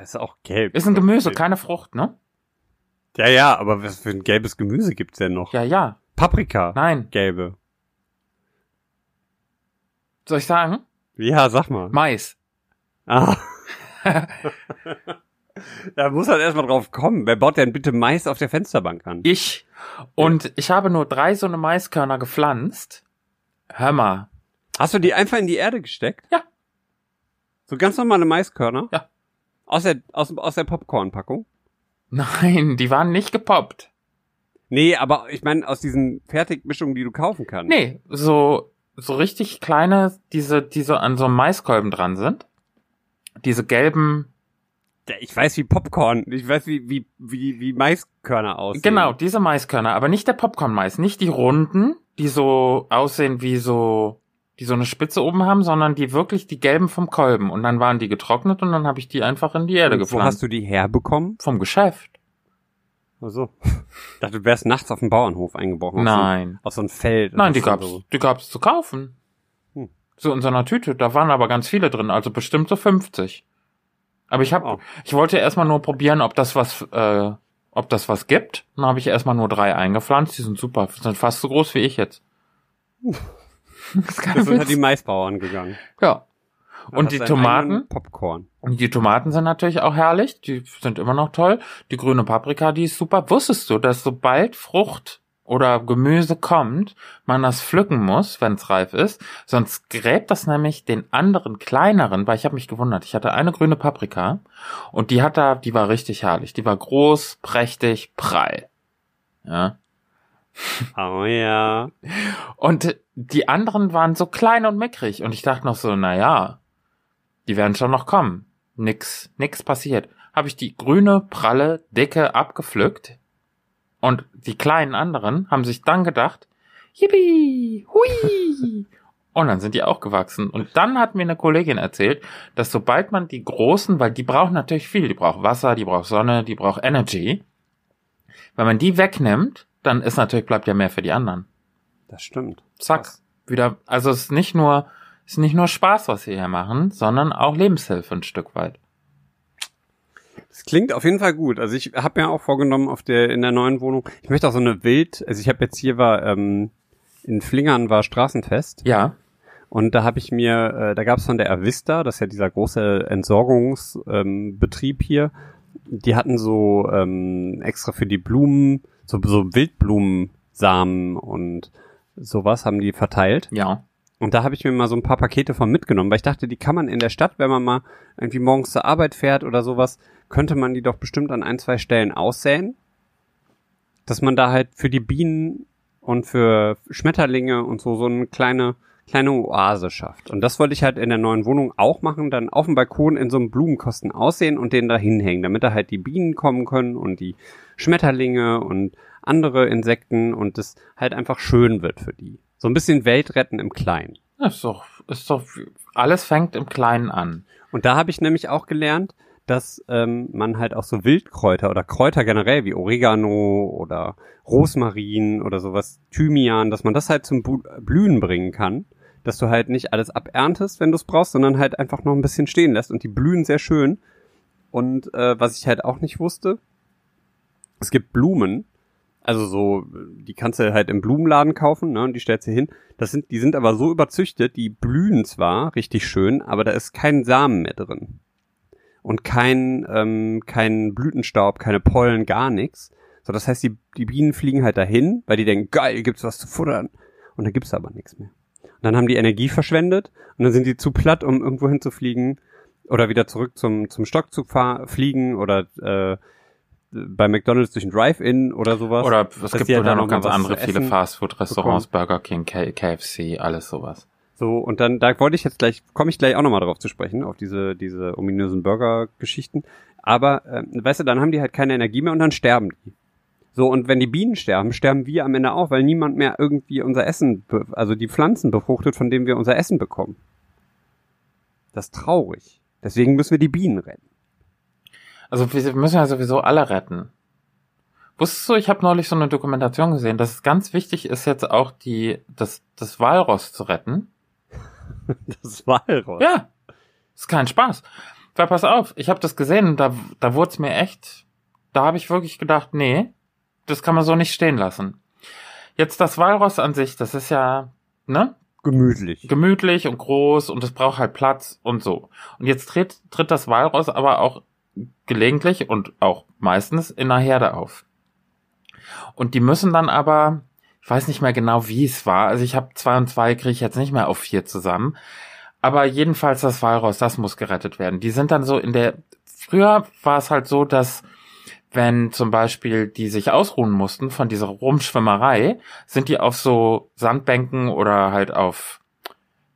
Ist auch gelb. Ist ein Gemüse, keine Frucht, ne? Ja, ja, aber was für ein gelbes Gemüse gibt's denn noch? Ja, ja. Paprika. Nein. Gelbe. Soll ich sagen? Ja, sag mal. Mais. Ah. [LAUGHS] [LAUGHS] da muss halt erstmal drauf kommen. Wer baut denn bitte Mais auf der Fensterbank an? Ich. Und ich habe nur drei so eine Maiskörner gepflanzt. Hör mal. Hast du die einfach in die Erde gesteckt? Ja. So ganz normale Maiskörner? Ja. Aus der, aus, aus der Popcorn-Packung? Nein, die waren nicht gepoppt. Nee, aber ich meine aus diesen Fertigmischungen, die du kaufen kannst. Nee, so, so richtig kleine, diese, die so an so einem Maiskolben dran sind. Diese gelben, Ich weiß wie Popcorn, ich weiß wie, wie, wie, wie Maiskörner aussehen. genau, diese Maiskörner, aber nicht der Popcorn-Mais, nicht die runden, die so aussehen wie so, die so eine Spitze oben haben, sondern die wirklich die gelben vom Kolben. Und dann waren die getrocknet und dann habe ich die einfach in die Erde Und Wo gepflanzt. hast du die herbekommen? Vom Geschäft. Also, ich dachte, du wärst nachts auf dem Bauernhof eingebrochen. Nein. So, aus so einem Feld. Nein, die gab's, So. die gab's zu kaufen. Hm. So in so einer Tüte. Da waren aber ganz viele drin, also bestimmt so 50. Aber ich hab, Oh. ich wollte erstmal nur probieren, ob das was, äh, ob das was gibt. Dann habe ich erstmal nur drei eingepflanzt. Die sind super, sind fast so groß wie ich jetzt. [LAUGHS] das ist kein Das sind halt die Maisbauern gegangen. Ja. Da Und die Tomaten? Popcorn. Und die Tomaten sind natürlich auch herrlich. Die sind immer noch toll. Die grüne Paprika, die ist super. Wusstest du, dass sobald Frucht oder Gemüse kommt, man das pflücken muss, wenn es reif ist? Sonst gräbt das nämlich den anderen kleineren, weil ich habe mich gewundert. Ich hatte eine grüne Paprika und die hat da, die war richtig herrlich. Die war groß, prächtig, prall. Ja. [LAUGHS] Oh ja. Und die anderen waren so klein und mickrig. Und ich dachte noch so, na ja, die werden schon noch kommen. Nix, nix passiert. Habe ich die grüne, pralle, dicke abgepflückt. Und die kleinen anderen haben sich dann gedacht, yippie, hui. Und dann sind die auch gewachsen. Und dann hat mir eine Kollegin erzählt, dass sobald man die großen, weil die brauchen natürlich viel, die braucht Wasser, die braucht Sonne, die braucht Energy. Wenn man die wegnimmt, dann ist natürlich, bleibt ja mehr für die anderen. Das stimmt. Zack. Wieder, also es ist nicht nur, es ist nicht nur Spaß, was wir hier machen, sondern auch Lebenshilfe ein Stück weit. Das klingt auf jeden Fall gut. Also ich habe mir auch vorgenommen auf der in der neuen Wohnung. Ich möchte auch so eine Wild. Also ich habe jetzt hier war ähm, in Flingern war Straßenfest Ja. und da habe ich mir, äh, da gab es von der Avista, das ist ja dieser große Entsorgungsbetrieb ähm, hier. Die hatten so ähm, extra für die Blumen so, so Wildblumensamen und sowas haben die verteilt. Ja. Und da habe ich mir mal so ein paar Pakete von mitgenommen, weil ich dachte, die kann man in der Stadt, wenn man mal irgendwie morgens zur Arbeit fährt oder sowas, könnte man die doch bestimmt an ein, zwei Stellen aussäen. Dass man da halt für die Bienen und für Schmetterlinge und so so eine kleine, kleine Oase schafft. Und das wollte ich halt in der neuen Wohnung auch machen, dann auf dem Balkon in so einem Blumenkosten aussehen und den da hinhängen, damit da halt die Bienen kommen können und die Schmetterlinge und andere Insekten und es halt einfach schön wird für die. So ein bisschen Weltretten im Kleinen. Ist doch, ist doch, alles fängt im Kleinen an. Und da habe ich nämlich auch gelernt, dass ähm, man halt auch so Wildkräuter oder Kräuter generell wie Oregano oder Rosmarin oder sowas, Thymian, dass man das halt zum Blühen bringen kann. Dass du halt nicht alles aberntest, wenn du es brauchst, sondern halt einfach noch ein bisschen stehen lässt und die blühen sehr schön. Und äh, was ich halt auch nicht wusste, es gibt Blumen, also so, die kannst du halt im Blumenladen kaufen, ne, und die stellst du hin. Das sind, die sind aber so überzüchtet, die blühen zwar richtig schön, aber da ist kein Samen mehr drin und kein, ähm, kein Blütenstaub, keine Pollen, gar nichts. So, das heißt, die, die Bienen fliegen halt dahin, weil die denken, geil, gibt's was zu futtern. Und dann gibt's aber nichts mehr. Und dann haben die Energie verschwendet und dann sind die zu platt, um irgendwo hinzufliegen oder wieder zurück zum, zum Stock zu fliegen oder äh, bei McDonalds durch ein Drive-In oder sowas. Oder es gibt halt da noch ganz andere viele Fastfood-Restaurants, Burger King, K KFC, alles sowas. So, und dann, da wollte ich jetzt gleich, komme ich gleich auch nochmal drauf zu sprechen, auf diese, diese ominösen Burger-Geschichten. Aber, äh, weißt du, dann haben die halt keine Energie mehr und dann sterben die. So, und wenn die Bienen sterben, sterben wir am Ende auch, weil niemand mehr irgendwie unser Essen, also die Pflanzen befruchtet, von denen wir unser Essen bekommen. Das ist traurig. Deswegen müssen wir die Bienen retten. Also wir müssen ja sowieso alle retten. Wusstest du, ich habe neulich so eine Dokumentation gesehen, dass es ganz wichtig ist, jetzt auch die, das, das Walross zu retten. [LAUGHS] Das Walross. Ja. Ist kein Spaß. Weil pass auf, ich habe das gesehen und da, da wurde es mir echt, da habe ich wirklich gedacht, nee, das kann man so nicht stehen lassen. Jetzt das Walross an sich, das ist ja, ne? Gemütlich. Gemütlich und groß und es braucht halt Platz und so. Und jetzt tritt, tritt das Walross aber auch gelegentlich und auch meistens in einer Herde auf. Und die müssen dann aber, ich weiß nicht mehr genau, wie es war. Also ich habe zwei und zwei kriege ich jetzt nicht mehr auf vier zusammen. Aber jedenfalls das Walross, das muss gerettet werden. Die sind dann so in der, früher war es halt so, dass wenn zum Beispiel die sich ausruhen mussten von dieser Rumschwimmerei, sind die auf so Sandbänken oder halt auf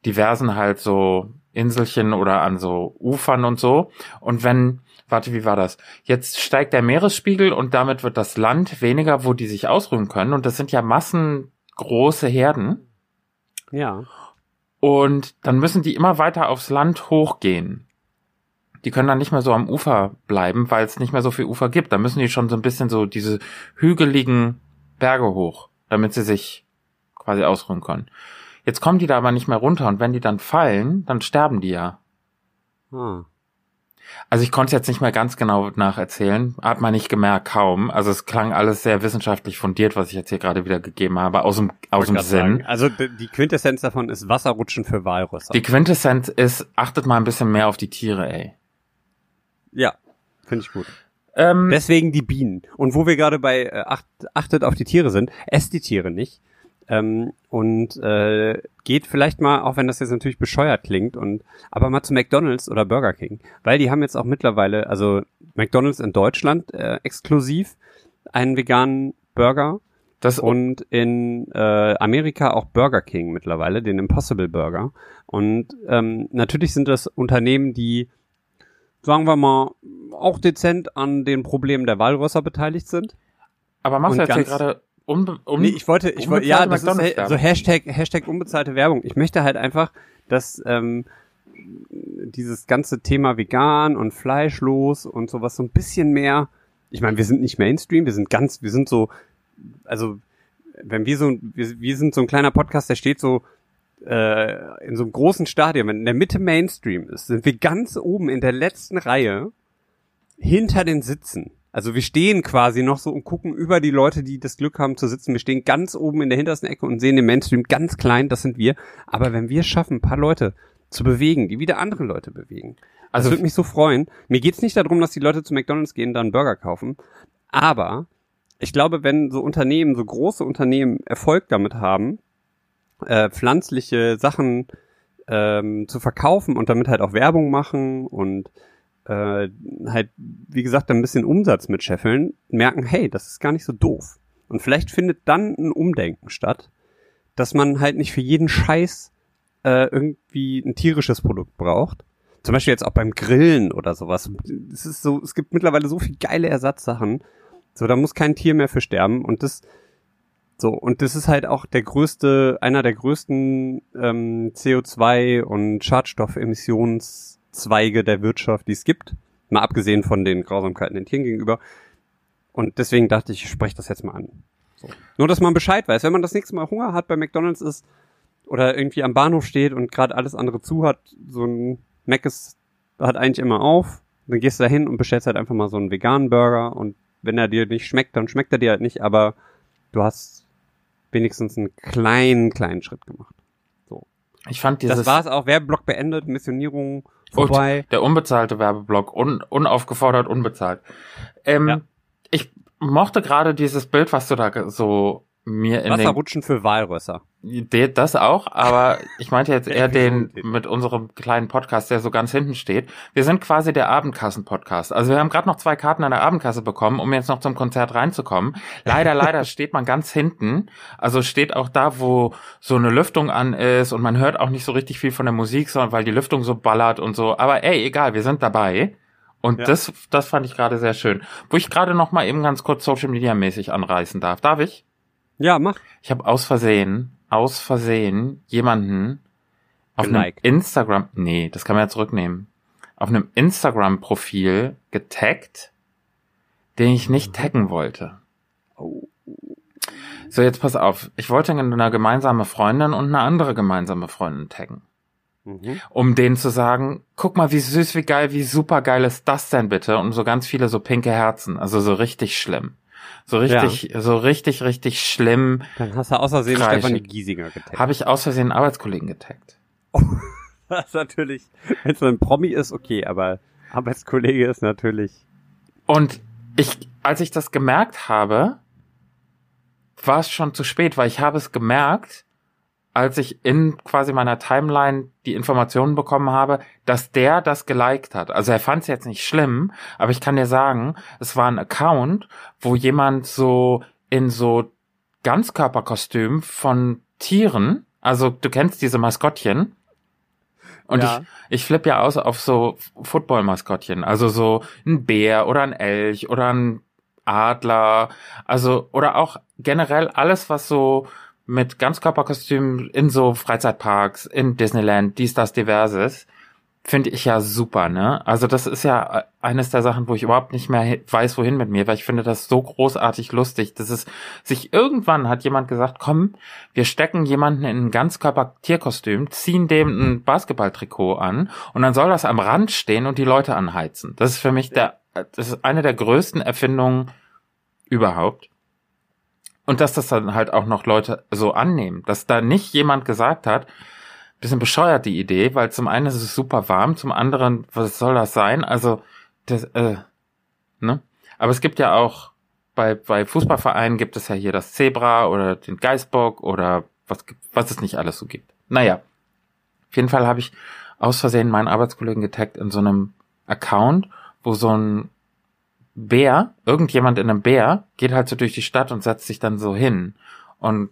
diversen halt so Inselchen oder an so Ufern und so. Und wenn warte, wie war das? Jetzt steigt der Meeresspiegel und damit wird das Land weniger, wo die sich ausruhen können. Und das sind ja massengroße Herden. Ja. Und dann müssen die immer weiter aufs Land hochgehen. Die können dann nicht mehr so am Ufer bleiben, weil es nicht mehr so viel Ufer gibt. Da müssen die schon so ein bisschen so diese hügeligen Berge hoch, damit sie sich quasi ausruhen können. Jetzt kommen die da aber nicht mehr runter und wenn die dann fallen, dann sterben die ja. Hm. Also ich konnte es jetzt nicht mehr ganz genau nacherzählen, hat man nicht gemerkt, kaum. Also es klang alles sehr wissenschaftlich fundiert, was ich jetzt hier gerade wieder gegeben habe, aus dem, aus dem Sinn. Sagen. Also die Quintessenz davon ist Wasserrutschen für Walrüsser. Die Quintessenz ist, achtet mal ein bisschen mehr auf die Tiere, ey. Ja, finde ich gut. Ähm, Deswegen die Bienen. Und wo wir gerade bei äh, acht, achtet auf die Tiere sind, esst die Tiere nicht. Ähm, und äh, geht vielleicht mal, auch wenn das jetzt natürlich bescheuert klingt, und aber mal zu McDonalds oder Burger King, weil die haben jetzt auch mittlerweile, also McDonalds in Deutschland äh, exklusiv einen veganen Burger. Das und in äh, Amerika auch Burger King mittlerweile, den Impossible Burger. Und ähm, natürlich sind das Unternehmen, die, sagen wir mal, auch dezent an den Problemen der Walrösser beteiligt sind. Aber machst du jetzt hier gerade Unbe um, nee, ich wollte, ich wollte, ja, das ist so Hashtag, Hashtag unbezahlte Werbung. Ich möchte halt einfach, dass ähm, dieses ganze Thema vegan und fleischlos und sowas so ein bisschen mehr. Ich meine, wir sind nicht Mainstream, wir sind ganz, wir sind so, also wenn wir so, wir, wir sind so ein kleiner Podcast, der steht so äh, in so einem großen Stadion, wenn in der Mitte Mainstream ist, sind wir ganz oben in der letzten Reihe hinter den Sitzen. Also wir stehen quasi noch so und gucken über die Leute, die das Glück haben zu sitzen. Wir stehen ganz oben in der hintersten Ecke und sehen den Mainstream ganz klein, das sind wir. Aber wenn wir schaffen, ein paar Leute zu bewegen, die wieder andere Leute bewegen, also das würde mich so freuen. Mir geht's nicht darum, dass die Leute zu McDonalds gehen, dann Burger kaufen. Aber ich glaube, wenn so Unternehmen, so große Unternehmen Erfolg damit haben, äh, pflanzliche Sachen ähm, zu verkaufen und damit halt auch Werbung machen und äh, halt, wie gesagt, ein bisschen Umsatz mit scheffeln, merken, hey, das ist gar nicht so doof. Und vielleicht findet dann ein Umdenken statt, dass man halt nicht für jeden Scheiß äh, irgendwie ein tierisches Produkt braucht. Zum Beispiel jetzt auch beim Grillen oder sowas. Es ist so, es gibt mittlerweile so viel geile Ersatzsachen. So, da muss kein Tier mehr für sterben. Und das, so, und das ist halt auch der größte, einer der größten ähm, CO2 und Schadstoffemissions Zweige der Wirtschaft, die es gibt. Mal abgesehen von den Grausamkeiten den Tieren gegenüber. Und deswegen dachte ich, ich spreche das jetzt mal an. So. Nur, dass man Bescheid weiß. Wenn man das nächste Mal Hunger hat bei McDonalds ist oder irgendwie am Bahnhof steht und gerade alles andere zu hat, so ein Mac ist, hat eigentlich immer auf, dann gehst du da hin und bestellst halt einfach mal so einen veganen Burger und wenn er dir nicht schmeckt, dann schmeckt er dir halt nicht, aber du hast wenigstens einen kleinen, kleinen Schritt gemacht. So. Ich fand dieses... Das war's auch. Werbeblock beendet, Missionierung vorbei. Und der unbezahlte Werbeblock, un, unaufgefordert, unbezahlt. Ähm, Ja. Ich mochte gerade dieses Bild, was du da so mir in Wasserrutschen für Walrösser. Das auch, aber [LAUGHS] ich meinte jetzt eher den mit unserem kleinen Podcast, der so ganz hinten steht. Wir sind quasi der Abendkassen-Podcast. Also wir haben gerade noch zwei Karten an der Abendkasse bekommen, um jetzt noch zum Konzert reinzukommen. Leider, [LAUGHS] leider steht man ganz hinten. Also steht auch da, wo so eine Lüftung an ist und man hört auch nicht so richtig viel von der Musik, sondern weil die Lüftung so ballert und so. Aber ey, egal, wir sind dabei. Und Ja. das, das fand ich gerade sehr schön. Wo ich gerade noch mal eben ganz kurz Social Media mäßig anreißen darf. Darf ich? Ja, mach. Ich habe aus Versehen, aus Versehen jemanden auf Geliked. einem Instagram, nee, das kann man ja zurücknehmen, auf einem Instagram-Profil getaggt, den ich nicht taggen wollte. Oh. So, jetzt pass auf. Ich wollte eine gemeinsame Freundin und eine andere gemeinsame Freundin taggen. Mhm. Um denen zu sagen, guck mal, wie süß, wie geil, wie super geil ist das denn bitte? Und so ganz viele so pinke Herzen. Also so richtig schlimm. So richtig, so richtig, richtig schlimm. Dann hast du aus Versehen. Stefanie Giesinger getaggt. Habe ich aus Versehen einen Arbeitskollegen getaggt. [LAUGHS] Das ist natürlich, wenn es ein Promi ist, okay, aber Arbeitskollege ist natürlich. Und ich, als ich das gemerkt habe, war es schon zu spät, weil ich habe es gemerkt, als ich in quasi meiner Timeline die Informationen bekommen habe, dass der das geliked hat. Also er fand es jetzt nicht schlimm, aber ich kann dir sagen, es war ein Account, wo jemand so in so Ganzkörperkostüm von Tieren, also du kennst diese Maskottchen, und Ja. ich, ich flippe ja aus auf so Football-Maskottchen, also so ein Bär oder ein Elch oder ein Adler, also oder auch generell alles, was so mit Ganzkörperkostümen in so Freizeitparks, in Disneyland, dies, das, diverses, finde ich ja super, ne? Also das ist ja eines der Sachen, wo ich überhaupt nicht mehr weiß, wohin mit mir, weil ich finde das so großartig lustig. Das ist sich irgendwann hat jemand gesagt, komm, wir stecken jemanden in ein Ganzkörper-Tierkostüm, ziehen dem ein Basketballtrikot an und dann soll das am Rand stehen und die Leute anheizen. Das ist für mich der, das ist eine der größten Erfindungen überhaupt. Und dass das dann halt auch noch Leute so annehmen, dass da nicht jemand gesagt hat, bisschen bescheuert die Idee, weil zum einen ist es super warm, zum anderen, was soll das sein? Also, das, äh, ne? Aber es gibt ja auch, bei, bei Fußballvereinen gibt es ja hier das Zebra oder den Geißbock oder was, was es nicht alles so gibt. Naja, auf jeden Fall habe ich aus Versehen meinen Arbeitskollegen getaggt in so einem Account, wo so ein Bär, irgendjemand in einem Bär, geht halt so durch die Stadt und setzt sich dann so hin. Und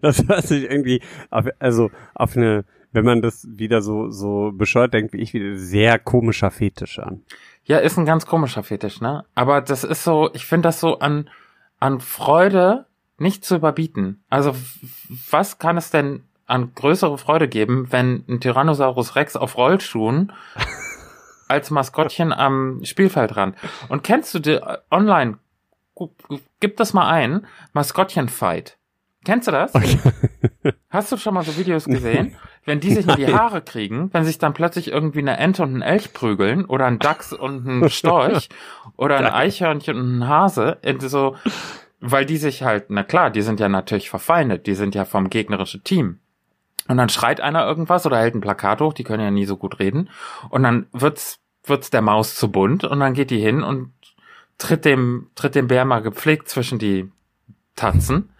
Das hört sich irgendwie, auf, also auf eine, wenn man das wieder so, so bescheuert denkt wie ich, wieder sehr komischer Fetisch an. Ja, ist ein ganz komischer Fetisch, ne? Aber das ist so, ich finde das so an, an Freude nicht zu überbieten. Also, was kann es denn an größere Freude geben, wenn ein Tyrannosaurus Rex auf Rollschuhen als Maskottchen am Spielfeldrand? Und kennst du die äh, online? Gib das mal ein. Maskottchen-Fight. Kennst du das? [LAUGHS] Hast du schon mal so Videos gesehen? Wenn die sich in die. Haare kriegen, wenn sich dann plötzlich irgendwie eine Ente und ein Elch prügeln oder ein Dachs und ein Storch [LAUGHS] oder ein. Eichhörnchen und ein Hase, so, weil die sich halt, na klar, die sind ja natürlich verfeindet, die sind ja vom gegnerischen Team. Und dann schreit einer irgendwas oder hält ein Plakat hoch, die können ja nie so gut reden. Und dann wird's, wird's der Maus zu bunt und dann geht die hin und tritt dem, tritt dem Bär mal gepflegt zwischen die Tatzen.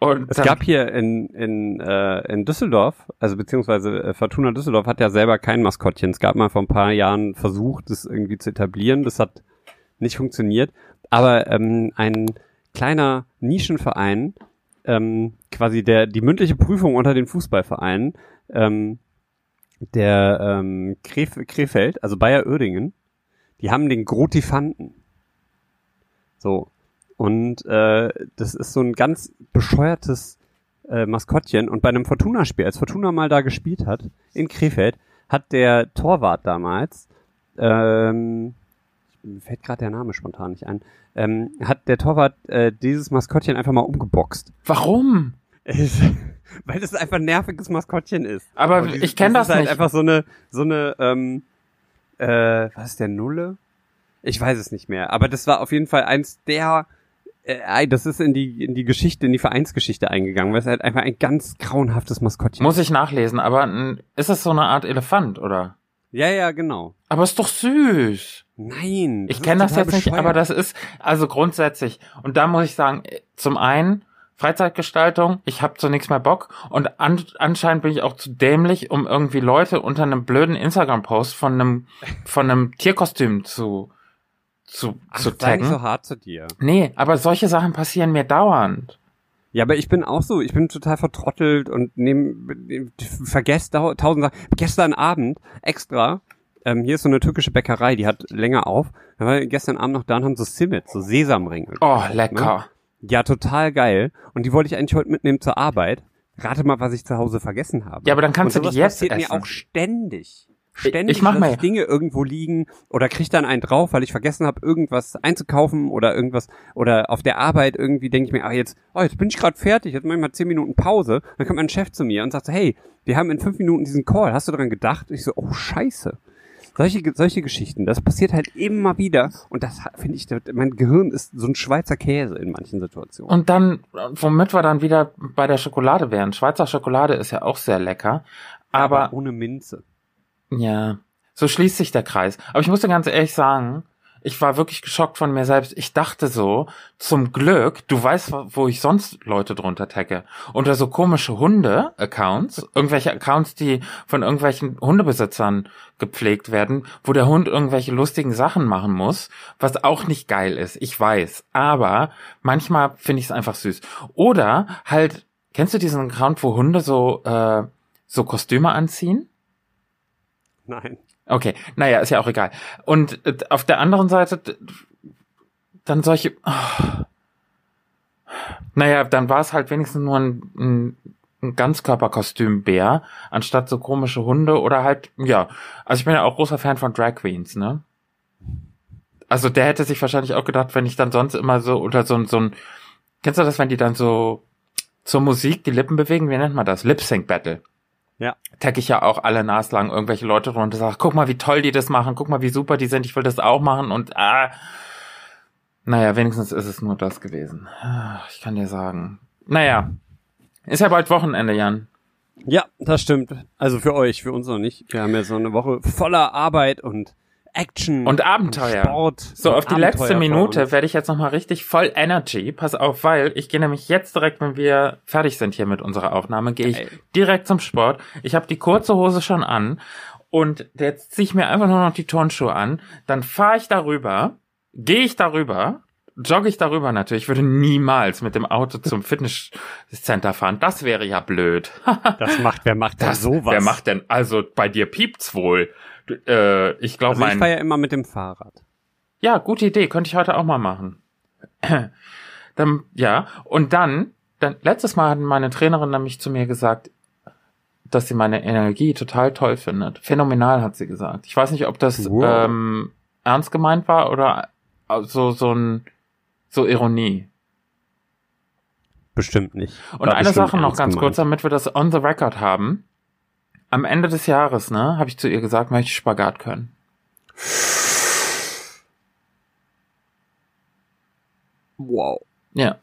Und Es gab hier in, in, äh, in Düsseldorf, also beziehungsweise äh, Fortuna Düsseldorf hat ja selber kein Maskottchen. Es gab mal vor ein paar Jahren versucht, das irgendwie zu etablieren. Das hat nicht funktioniert. Aber ähm, ein kleiner Nischenverein, ähm, quasi der die mündliche Prüfung unter den Fußballvereinen, ähm, der ähm, Kref Krefeld, also Bayer Oerdingen, die haben den Grotifanten. So. Und äh, das ist so ein ganz bescheuertes äh, Maskottchen. Und bei einem Fortuna-Spiel, als Fortuna mal da gespielt hat, in Krefeld, hat der Torwart damals ähm, mir fällt gerade der Name spontan nicht ein, ähm, hat der Torwart äh, dieses Maskottchen einfach mal umgeboxt. Warum? [LAUGHS] Weil das einfach ein nerviges Maskottchen ist. Aber Und ich kenn das ist halt nicht. einfach so eine, so eine, ähm, äh, was ist der Nulle? Ich weiß es nicht mehr. Aber das war auf jeden Fall eins der, äh, das ist in die, in die Geschichte, in die Vereinsgeschichte eingegangen, weil es halt einfach ein ganz grauenhaftes Maskottchen Muss ich nachlesen, aber ist es so eine Art Elefant, oder? Ja, ja, genau. Aber ist doch süß. Nein. Ich kenne das jetzt nicht, bescheuert. aber das ist also grundsätzlich. Und da muss ich sagen, äh, zum einen Freizeitgestaltung, ich habe zu nichts mehr Bock und an, anscheinend bin ich auch zu dämlich, um irgendwie Leute unter einem blöden Instagram-Post von einem von einem Tierkostüm zu zu, Ach, zu sei nicht taggen. so hart zu dir. Nee, aber solche Sachen passieren mir dauernd. Ja, aber ich bin auch so, ich bin total vertrottelt und nehm, vergesse dau- tausend Sachen. Gestern Abend extra, ähm, hier ist so eine türkische Bäckerei, die hat länger auf. Da war gestern Abend noch da und haben so Simmet, so Sesamringe. Oh, lecker. Ja, total geil. Und die wollte ich eigentlich heute mitnehmen zur Arbeit. Rate mal, was ich zu Hause vergessen habe. Ja, aber dann kannst und du die jetzt passiert essen. mir auch ständig. Ständig, ich mach mal- Dinge irgendwo liegen oder krieg dann einen drauf, weil ich vergessen habe, irgendwas einzukaufen oder irgendwas oder auf der Arbeit irgendwie denke ich mir, ah jetzt, oh jetzt bin ich gerade fertig, jetzt mach ich mal zehn Minuten Pause. Dann kommt mein Chef zu mir und sagt so, hey, wir haben in fünf Minuten diesen Call, hast du daran gedacht? Und ich so, oh scheiße. Solche, solche Geschichten, das passiert halt immer wieder und das finde ich, mein Gehirn ist so ein Schweizer Käse in manchen Situationen. Und dann, womit wir dann wieder bei der Schokolade wären. Schweizer Schokolade ist ja auch sehr lecker. Aber ohne Minze. Ja, so schließt sich der Kreis. Aber ich muss dir ganz ehrlich sagen, ich war wirklich geschockt von mir selbst. Ich dachte so, zum Glück, du weißt, wo ich sonst Leute drunter tagge. Unter so komische Hunde-Accounts, irgendwelche Accounts, die von irgendwelchen Hundebesitzern gepflegt werden, wo der Hund irgendwelche lustigen Sachen machen muss, was auch nicht geil ist, ich weiß. Aber manchmal finde ich es einfach süß. Oder halt, kennst du diesen Account, wo Hunde so, äh, so Kostüme anziehen? Nein. Okay, naja, ist ja auch egal. Und äh, auf der anderen Seite dann solche. Oh. Naja, dann war es halt wenigstens nur ein, ein, ein Ganzkörperkostümbär, anstatt so komische Hunde oder halt, ja. Also ich bin ja auch großer Fan von Drag Queens, ne? Also der hätte sich wahrscheinlich auch gedacht, wenn ich dann sonst immer so unter so, ein- so ein. Kennst du das, wenn die dann so zur Musik die Lippen bewegen? Wie nennt man das? Lip Sync Battle Ja. tag ich ja auch alle naslang irgendwelche Leute drunter und sage, guck mal, wie toll die das machen, guck mal, wie super die sind, ich will das auch machen und ah. Naja, wenigstens ist es nur das gewesen. Ah, Ich kann dir sagen. Naja, ist ja bald Wochenende, Jan. Ja, das stimmt. Also für euch, für uns noch nicht. Wir haben ja so eine Woche voller Arbeit und Action Und Abenteuer. Sport. So, und auf die Abenteuer letzte Minute werde ich jetzt nochmal richtig voll Energy. Pass auf, weil ich gehe nämlich jetzt direkt, wenn wir fertig sind hier mit unserer Aufnahme, gehe ich direkt zum Sport. Ich habe die kurze Hose schon an und jetzt ziehe ich mir einfach nur noch die Turnschuhe an. Dann fahre ich darüber, gehe ich darüber, jogge ich darüber natürlich. Ich würde niemals mit dem Auto zum [LAUGHS] Fitnesscenter fahren. Das wäre ja blöd. Das macht, wer macht denn Das, sowas? Wer macht denn? Also bei dir piept's wohl. Äh, ich glaube, also ich mein fahre ja immer mit dem Fahrrad. ja, gute Idee, könnte ich heute auch mal machen. [CLEARS THROAT] dann, ja, und dann, dann, letztes Mal hat meine Trainerin nämlich zu mir gesagt, dass sie meine Energie total toll findet. Phänomenal, hat sie gesagt. Ich weiß nicht, ob das Wow. ähm, ernst gemeint war oder äh, so, so ein, so Ironie. Bestimmt nicht. Und War eine Sache noch ganz gemeint. kurz, damit wir das on the record haben. Am Ende des Jahres, ne, habe ich zu ihr gesagt, möchte ich Spagat können. Wow. Ja.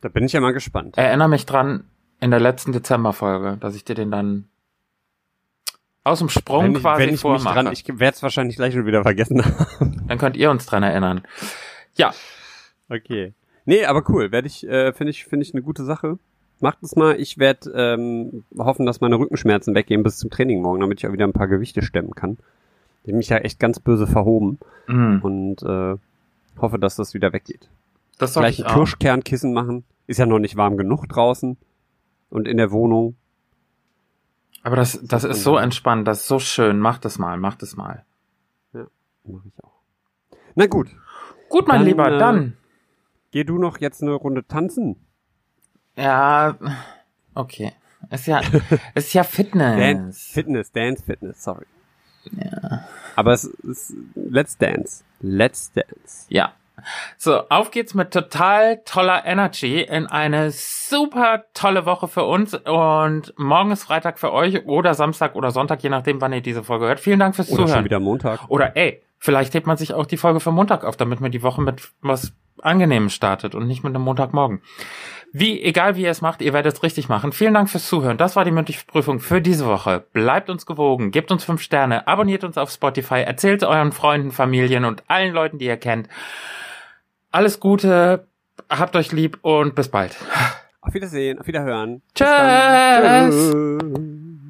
Da bin ich ja mal gespannt. Erinnere mich dran in der letzten Dezemberfolge, dass ich dir den dann aus dem Sprung wenn quasi wenn ich mich vormache. dran, ich werde es wahrscheinlich gleich schon wieder vergessen [LAUGHS] haben. dann könnt ihr uns dran erinnern. Ja, okay. Nee, aber cool. Werde ich, äh, finde ich, finde ich eine gute Sache. Macht es mal. Ich werde ähm, hoffen, dass meine Rückenschmerzen weggehen bis zum Training morgen, damit ich auch wieder ein paar Gewichte stemmen kann. Ich hab mich ja echt ganz böse verhoben mhm. und äh, hoffe, dass das wieder weggeht. das soll Gleich ich ein. Kirschkernkissen machen. Ist ja noch nicht warm genug draußen und in der Wohnung. Aber das, das ist so entspannt, das ist so schön. Mach das mal, mach das mal. Mache ich auch. Na gut, Gut, mein Dann, Lieber, äh, dann. geh du noch jetzt eine Runde tanzen. Ja, okay. Ist ja, [LAUGHS] ist ja Dance, Fitness. Fitness, Dance, Fitness, sorry. Ja. Aber es ist Let's Dance. Let's Dance. Ja. So, auf geht's mit total toller Energy in eine super tolle Woche für uns und morgen ist Freitag für euch oder Samstag oder Sonntag, je nachdem, wann ihr diese Folge hört. Vielen Dank fürs Oder Zuhören. schon wieder Montag. Oder ey, vielleicht hebt man sich auch die Folge für Montag auf, damit man die Woche mit was Angenehmem startet und nicht mit einem Montagmorgen. Wie, egal wie ihr es macht, ihr werdet es richtig machen. Vielen Dank fürs Zuhören. Das war die mündliche Prüfung für diese Woche. Bleibt uns gewogen, gebt uns fünf Sterne, abonniert uns auf Spotify, erzählt euren Freunden, Familien und allen Leuten, die ihr kennt. Alles Gute, habt euch lieb und bis bald. Auf Wiedersehen, auf Wiederhören. Tschüss. Tschüss.